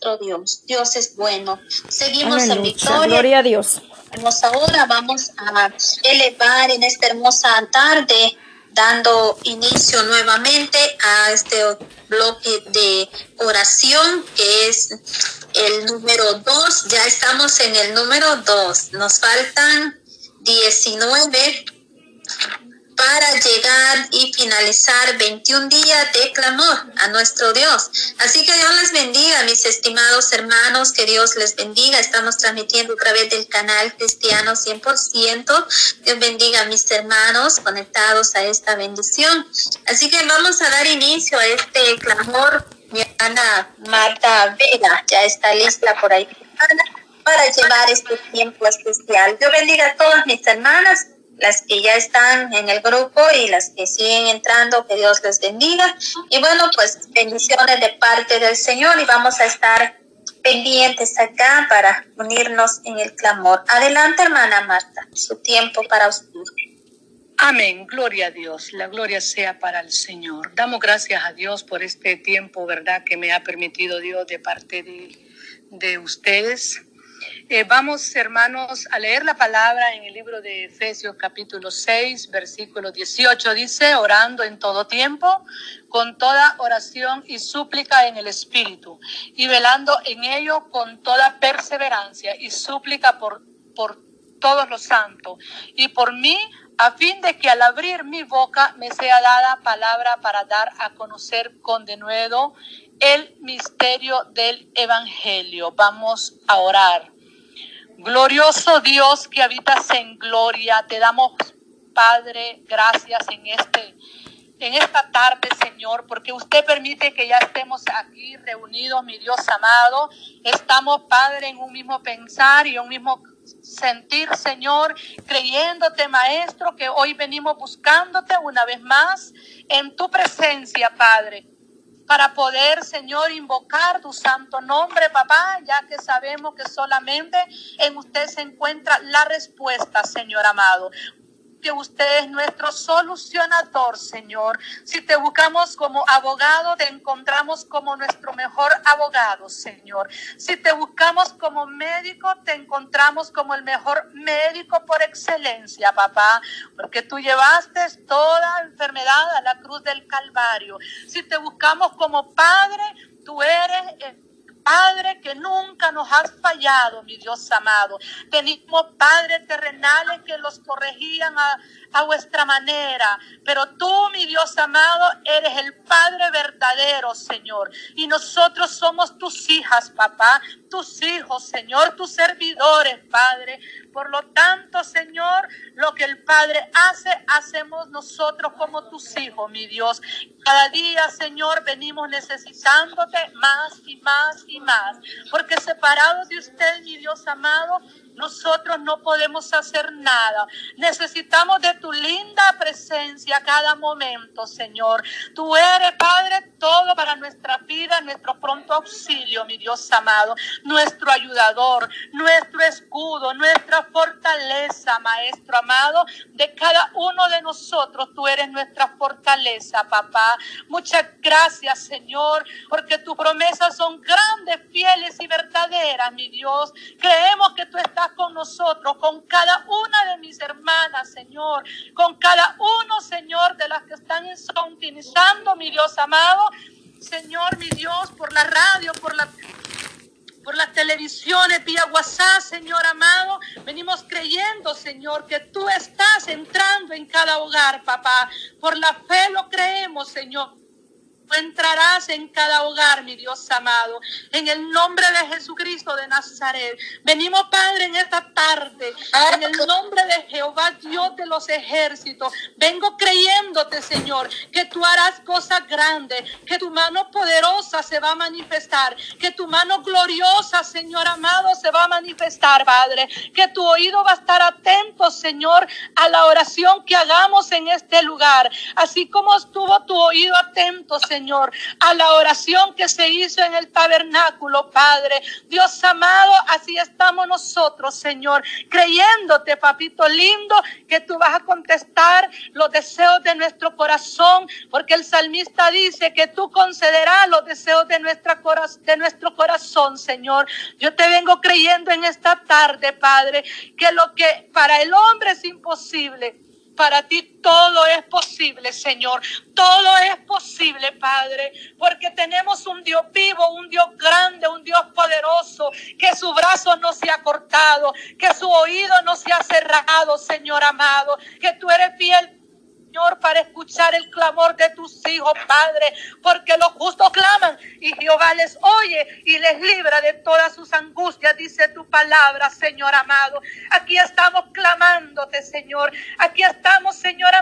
nuestro Dios. Dios es bueno. Seguimos en victoria. Gloria a Dios. Ahora vamos a elevar en esta hermosa tarde, dando inicio nuevamente a este bloque de oración que es el número dos. Ya estamos en el número dos. Nos faltan 19 para llegar y finalizar 21 días de clamor a nuestro Dios. Así que Dios les bendiga, mis estimados hermanos, que Dios les bendiga. Estamos transmitiendo a través del canal Cristiano 100%. Dios bendiga a mis hermanos conectados a esta bendición. Así que vamos a dar inicio a este clamor. Mi hermana Marta Vega ya está lista por ahí para llevar este tiempo especial. Dios bendiga a todas mis hermanas las que ya están en el grupo y las que siguen entrando, que Dios les bendiga. Y bueno, pues bendiciones de parte del Señor y vamos a estar pendientes acá para unirnos en el clamor. Adelante, hermana Marta, su tiempo para usted. Amén, gloria a Dios, la gloria sea para el Señor. Damos gracias a Dios por este tiempo, ¿verdad?, que me ha permitido Dios de parte de, de ustedes eh, vamos, hermanos, a leer la palabra en el libro de Efesios capítulo 6, versículo 18. Dice, orando en todo tiempo, con toda oración y súplica en el Espíritu, y velando en ello con toda perseverancia y súplica por, por todos los santos, y por mí, a fin de que al abrir mi boca me sea dada palabra para dar a conocer con denuedo el misterio del Evangelio. Vamos a orar. Glorioso Dios que habitas en gloria, te damos, Padre, gracias en este en esta tarde, Señor, porque usted permite que ya estemos aquí reunidos, mi Dios amado. Estamos, Padre, en un mismo pensar y un mismo sentir, Señor, creyéndote, Maestro, que hoy venimos buscándote una vez más en tu presencia, Padre para poder, Señor, invocar tu santo nombre, papá, ya que sabemos que solamente en usted se encuentra la respuesta, Señor amado que usted es nuestro solucionador, Señor. Si te buscamos como abogado, te encontramos como nuestro mejor abogado, Señor. Si te buscamos como médico, te encontramos como el mejor médico por excelencia, papá, porque tú llevaste toda enfermedad a la cruz del Calvario. Si te buscamos como padre, tú eres... El Padre, que nunca nos has fallado, mi Dios amado. Tenemos padres terrenales que los corregían a, a vuestra manera, pero tú, mi Dios amado, eres el Padre verdadero, Señor. Y nosotros somos tus hijas, papá, tus hijos, Señor, tus servidores, Padre. Por lo tanto, Señor, lo que el Padre hace, hacemos nosotros como tus hijos, mi Dios. Cada día, Señor, venimos necesitándote más y más y más. Porque separados de usted, mi Dios amado, nosotros no podemos hacer nada. Necesitamos de tu linda presencia cada momento, Señor. Tú eres, Padre, todo para nuestra vida, nuestro pronto auxilio, mi Dios amado, nuestro ayudador, nuestro escudo, nuestra fortaleza, Maestro amado, de cada uno de nosotros. Tú eres nuestra fortaleza, papá. Muchas gracias, Señor, porque tus promesas son grandes, fieles y verdaderas, mi Dios. Creemos que tú estás con nosotros, con cada una de mis hermanas, Señor, con cada uno, Señor, de las que están sintonizando, mi Dios amado, Señor, mi Dios, por la radio, por la por las televisiones, vía WhatsApp, Señor amado. Venimos creyendo, Señor, que tú estás entrando en cada hogar, papá. Por la fe lo creemos, Señor entrarás en cada hogar, mi Dios amado. En el nombre de Jesucristo de Nazaret. Venimos, Padre, en esta tarde. En el nombre de Jehová, Dios de los ejércitos. Vengo creyéndote, Señor, que tú harás cosas grandes. Que tu mano poderosa se va a manifestar. Que tu mano gloriosa, Señor amado, se va a manifestar, Padre. Que tu oído va a estar atento, Señor, a la oración que hagamos en este lugar. Así como estuvo tu oído atento, Señor Señor, a la oración que se hizo en el tabernáculo, Padre. Dios amado, así estamos nosotros, Señor, creyéndote, papito lindo, que tú vas a contestar los deseos de nuestro corazón, porque el salmista dice que tú concederás los deseos de, nuestra de nuestro corazón, Señor. Yo te vengo creyendo en esta tarde, Padre, que lo que para el hombre es imposible, para ti todo es posible, Señor. Todo es posible, Padre, porque tenemos un Dios vivo, un Dios grande, un Dios poderoso, que su brazo no se ha cortado, que su oído no se ha cerrado, Señor amado, que tú eres fiel Señor, para escuchar el clamor de tus hijos, Padre, porque los justos claman y Jehová les oye y les libra de todas sus angustias, dice tu palabra, Señor amado. Aquí estamos clamándote, Señor. Aquí estamos, Señor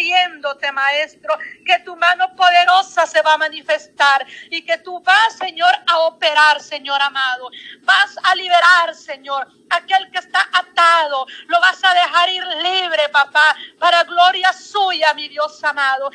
creyéndote, Maestro, que tu mano poderosa se va a manifestar y que tú vas, Señor, a operar, Señor amado. Vas a liberar, Señor, aquel que está atado. Lo vas a dejar ir libre, papá, para gloria suya mi Dios amado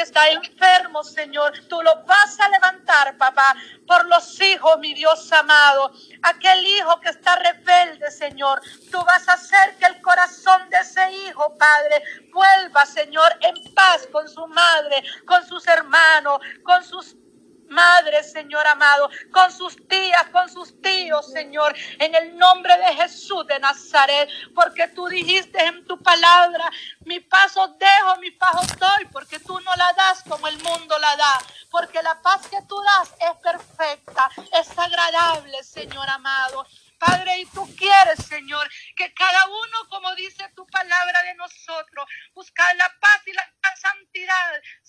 que está enfermo, Señor. Tú lo vas a levantar, papá, por los hijos, mi Dios amado. Aquel hijo que está rebelde, Señor. Tú vas a hacer que el corazón de ese hijo, Padre, vuelva, Señor, en paz con su madre, con sus hermanos, con sus Madre, Señor amado, con sus tías, con sus tíos, Señor, en el nombre de Jesús de Nazaret, porque tú dijiste en tu palabra, mi paso dejo, mi paso doy, porque tú no la das como el mundo la da, porque la paz que tú das es perfecta, es agradable, Señor amado. Padre, y tú quieres, Señor, que cada uno, como dice tu palabra de nosotros, buscar la paz y la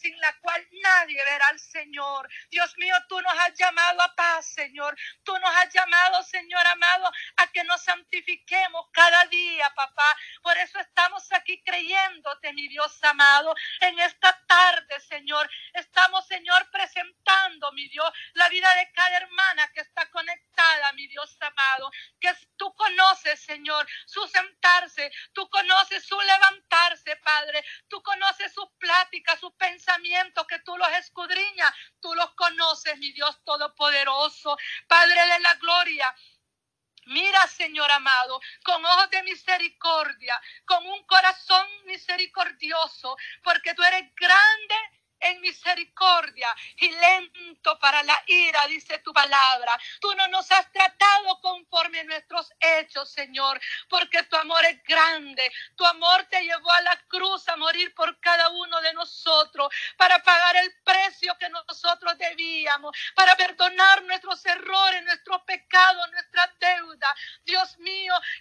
sin la cual nadie verá al Señor. Dios mío, tú nos has llamado a paz, Señor. Tú nos has llamado, Señor amado, a que nos santifiquemos cada día, papá. Por eso estamos aquí creyéndote, mi Dios amado, en esta tarde, Señor. Estamos, Señor, presentando, mi Dios, la vida de cada hermana que está conectada, mi Dios amado que tú conoces, Señor, su sentarse, tú conoces su levantarse, Padre, tú conoces sus pláticas, sus pensamientos, que tú los escudriñas, tú los conoces, mi Dios Todopoderoso, Padre de la Gloria. Mira, Señor amado, con ojos de misericordia, con un corazón misericordioso, porque tú eres grande en misericordia y lento para la ira, dice tu palabra. Tú no nos has tratado conforme a nuestros hechos, Señor, porque tu amor es grande. Tu amor te llevó a la cruz a morir por cada uno de nosotros, para pagar el precio que nosotros debíamos, para perdonar nuestros errores, nuestros pecados, mío,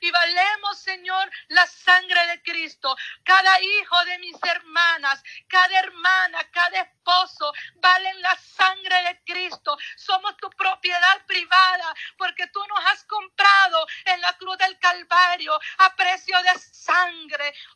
y valemos, Señor, la sangre de Cristo. Cada hijo de mis hermanas, cada hermana, cada esposo, valen la sangre de Cristo. Somos tu propiedad privada porque tú nos has comprado en la cruz del Calvario a precio de sangre.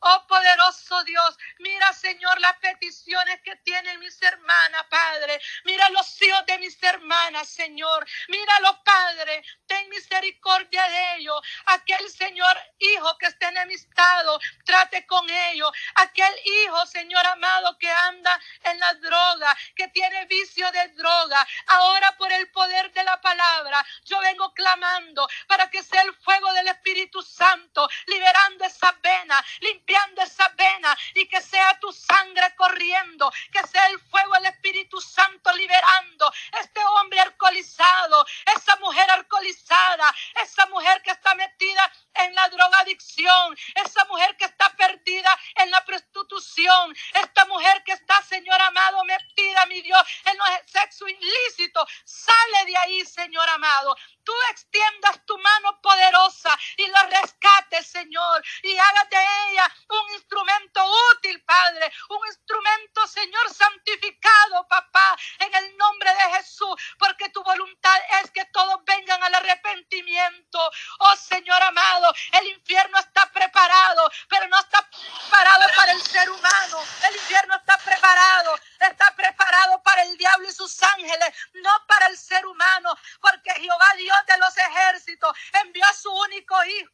Oh poderoso Dios, mira Señor las peticiones que tienen mis hermanas, Padre. Mira los hijos de mis hermanas, Señor. Míralo, Padre. Ten misericordia de ellos. Aquel Señor hijo que esté enemistado, trate con ellos. Aquel hijo, Señor amado, que anda en la droga, que tiene vicio de droga. Ahora por el poder de la palabra, yo vengo clamando para que sea el fuego del Espíritu Santo, liberando esa vena, limpiando esa vena y que sea tu sangre corriendo, que sea el fuego del Espíritu Santo liberando este hombre alcoholizado, esa mujer alcoholizada, esa mujer que está metida en la drogadicción, esa mujer que está perdida en la prostitución, esta mujer que está, Señor amado, metida, mi Dios, en los sexo ilícito. Sale de ahí, Señor amado. Tú extiendas tu mano poderosa y lo rescates, Señor, y hagas de ella un instrumento útil, Padre, un instrumento, Señor, santificado, papá, en el nombre de Jesús, porque tu voluntad es que todos vengan al arrepentimiento. Oh, Señor amado, el infierno está preparado, pero no está preparado para el ser humano. El infierno está preparado, está preparado para el diablo y sus ángeles, no para el ser humano, porque Jehová Dios de los ejércitos envió a su único hijo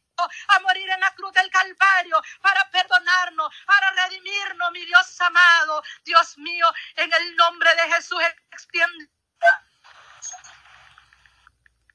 a morir en la cruz del Calvario para perdonar perdonarnos, para redimirnos, mi Dios amado. Dios mío, en el nombre de Jesús, extiende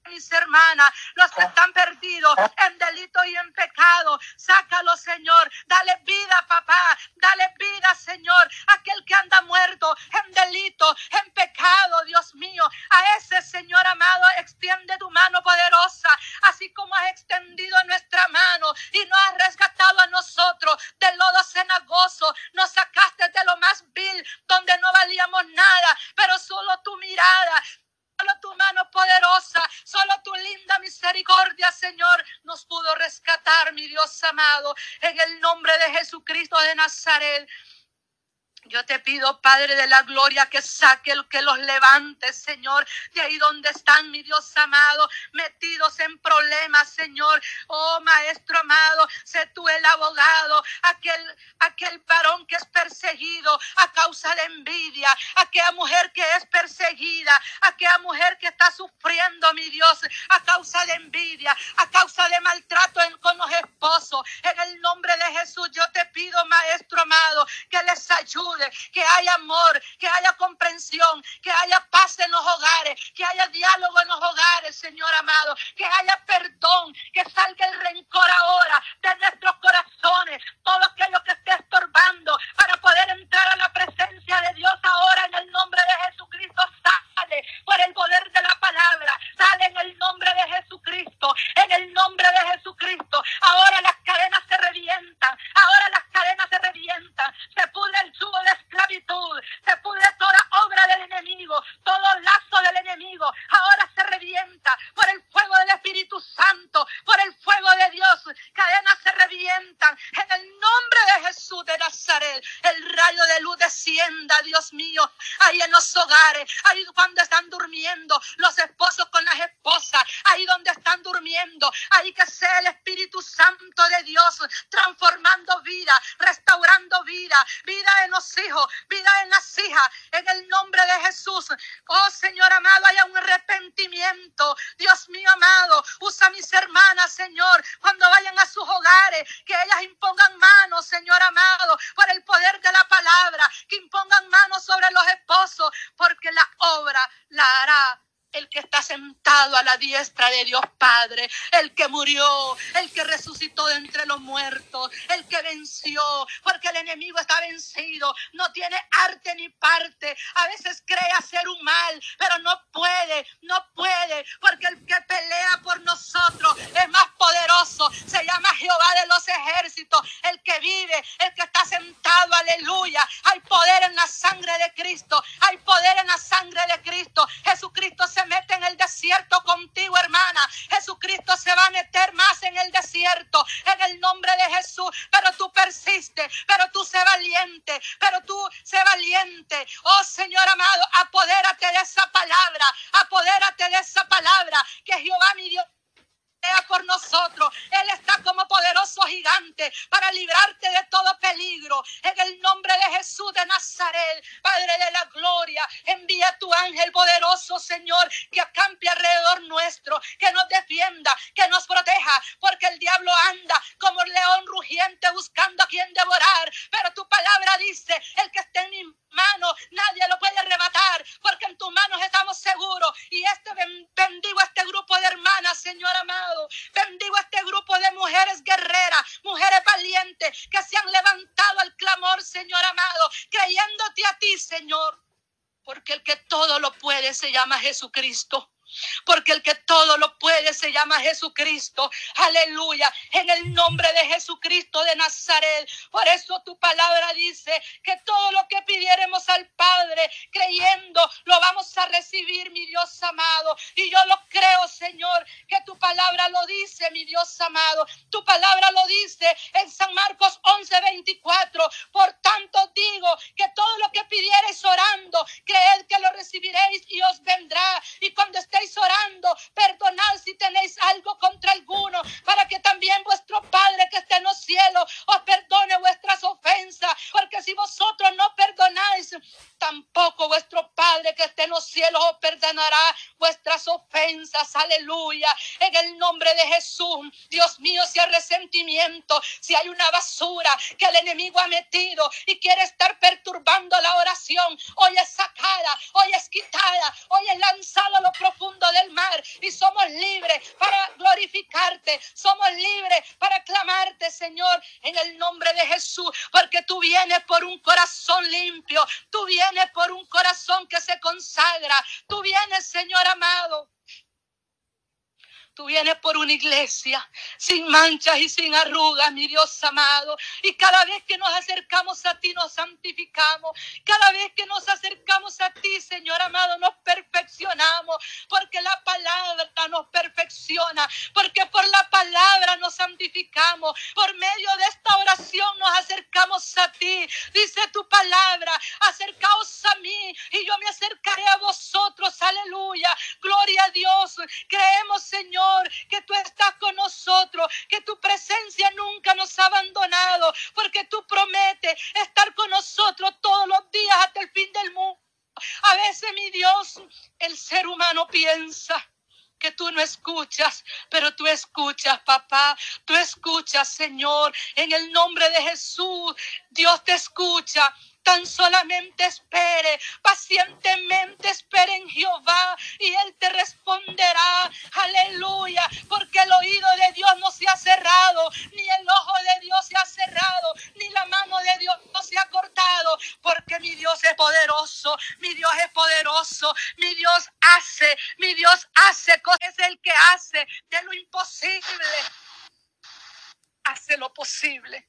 mis hermanas, los que están perdidos en delito y en pecado. Sácalo, Señor. Dale vida, papá. Dale vida, Señor. Aquel que anda muerto en delito, en pecado, Dios mío. A ese Señor amado, extiende tu mano poderosa, así como has extendido nuestra mano y nos has rescatado a nosotros del lodo cenagoso. Nos sacaste de lo más vil, donde no valíamos nada, pero solo tu mirada amado, en el nombre de Jesucristo de Nazaret. Yo te pido, Padre de la Gloria, que saque que los levante, Señor, de ahí donde están, mi Dios amado, metidos en problemas, Señor. Oh, Maestro amado, sé tú el abogado, aquel, aquel varón que es perseguido a causa de envidia, aquella mujer que es perseguida, aquella mujer que está Dios, a causa de envidia, a causa de maltrato con los esposos. En el nombre de Jesús, yo te pido, Maestro amado, que les ayude que haya amor, que haya comprensión, que haya paz en los hogares, que haya diálogo en los hogares, Señor amado, que haya perdón, que salga el rencor ahora de nuestros corazones, todo aquello que esté estorbando para poder entrar a la presencia de Dios ahora en el nombre de Jesucristo sale por el poder de la palabra, sale en el nombre de Jesucristo, en el nombre de Jesucristo. Ahora las cadenas se revientan, ahora las cadenas se revientan, se pudre el tubo de esclavitud, se pudre toda obra del enemigo, todo lazo del enemigo, ahora se revienta por el fuego del Espíritu Santo, por el fuego de Dios, cadenas se revientan en el nombre de Jesús de Nazaret, el rayo de luz descienda, Dios mío, ahí en los hogares, ahí cuando están durmiendo los esposos con las esposas, ahí donde ahí que sea el Espíritu Santo de Dios transformando vida, restaurando vida, vida en los hijos, vida en las hijas, en el nombre de Jesús. Oh Señor amado, haya un arrepentimiento. Dios mío amado, usa a mis hermanas, Señor, cuando vayan a sus hogares, que ellas impongan manos, Señor amado, por el poder de la palabra, que impongan manos sobre los esposos, porque la obra la hará el que está sentado a la diestra de Dios Padre, el que murió, el que resucitó de entre los muertos, el que venció, porque el enemigo está vencido, no tiene arte ni parte, a veces cree hacer un mal, pero no puede, no puede, porque el que pelea por nosotros es más poderoso, se llama Jehová de los ejércitos, el que vive, el que está sentado, aleluya, hay poder en la sangre de Cristo, hay poder en la sangre de Cristo, Jesucristo se mete en el desierto contigo, hermana. Jesucristo se va a meter más en el desierto en el nombre de Jesús. Pero tú persiste, pero tú sé valiente, pero tú sé valiente. Oh Señor amado, apodérate de esa palabra, apodérate de esa palabra que Jehová mi Dios por nosotros. Él está como poderoso gigante para librarte de todo peligro. En el nombre de Jesús de Nazaret, Padre de la gloria, envía tu ángel poderoso, Señor, que acampe alrededor nuestro, que nos defienda, que nos proteja, porque el diablo anda como león rugiente buscando a quien devorar. Pero tu palabra dice, el que esté en mi mano, nadie lo puede arrebatar, porque en tus manos estamos seguros. Y este bendigo este grupo de hermanas, Señor amado. Bendigo este grupo de mujeres guerreras, mujeres valientes, que se han levantado al clamor, Señor amado, creyéndote a ti, Señor. Porque el que todo lo puede se llama Jesucristo porque el que todo lo se llama Jesucristo. Aleluya. En el nombre de Jesucristo de Nazaret. Por eso tu palabra dice que todo lo que pidiéremos al Padre, creyendo, lo vamos a recibir, mi Dios amado. Y yo lo creo, Señor, que tu palabra lo dice, mi Dios amado. Tu palabra lo dice en San Marcos 11, 24. Por tanto digo que todo lo que pidiereis orando, creed que lo recibiréis y os vendrá. Y cuando estéis orando, perdonad si tenéis algo contra alguno, para que también vuestro Padre que esté en los cielos os perdone vuestras ofensas, porque si vosotros no perdonáis, tampoco vuestro Padre que esté en los cielos os perdonará vuestras ofensas. aleluya. En el nombre de Jesús, Dios mío, si hay resentimiento, si hay una basura que el enemigo ha metido y quiere estar perturbando la oración, hoy es sacada, hoy es quitada, hoy es lanzada a lo profundo del mar y somos libres para glorificarte, somos libres para Señor, en el nombre de Jesús, porque tú vienes por un corazón limpio, tú vienes por un corazón que se consagra, tú vienes, Señor amado Tú vienes por una iglesia sin manchas y sin arrugas, mi Dios amado. Y cada vez que nos acercamos a ti, nos santificamos. Cada vez que nos acercamos a ti, Señor amado, nos perfeccionamos. Porque la palabra nos perfecciona. Porque por la palabra nos santificamos. Por medio de esta oración nos a ti. Dice tu palabra, acercaos a mí y yo me acercaré a vosotros. Aleluya. Gloria a Dios. Creemos, Señor que tú estás con nosotros, que tu presencia nunca nos ha abandonado, porque tú prometes estar con nosotros todos los días hasta el fin del mundo. A veces, mi Dios, el ser humano piensa que tú no escuchas, pero tú escuchas, papá, tú escuchas, Señor, en el nombre de Jesús, Dios te escucha. Tan solamente espere, pacientemente espere en Jehová y Él te responderá. Aleluya, porque el oído de Dios no se ha cerrado, ni el ojo de Dios se ha cerrado, ni la mano de Dios no se ha cortado, porque mi Dios es poderoso, mi Dios es poderoso, mi Dios hace, mi Dios hace, es el que hace de lo imposible. Hace lo posible.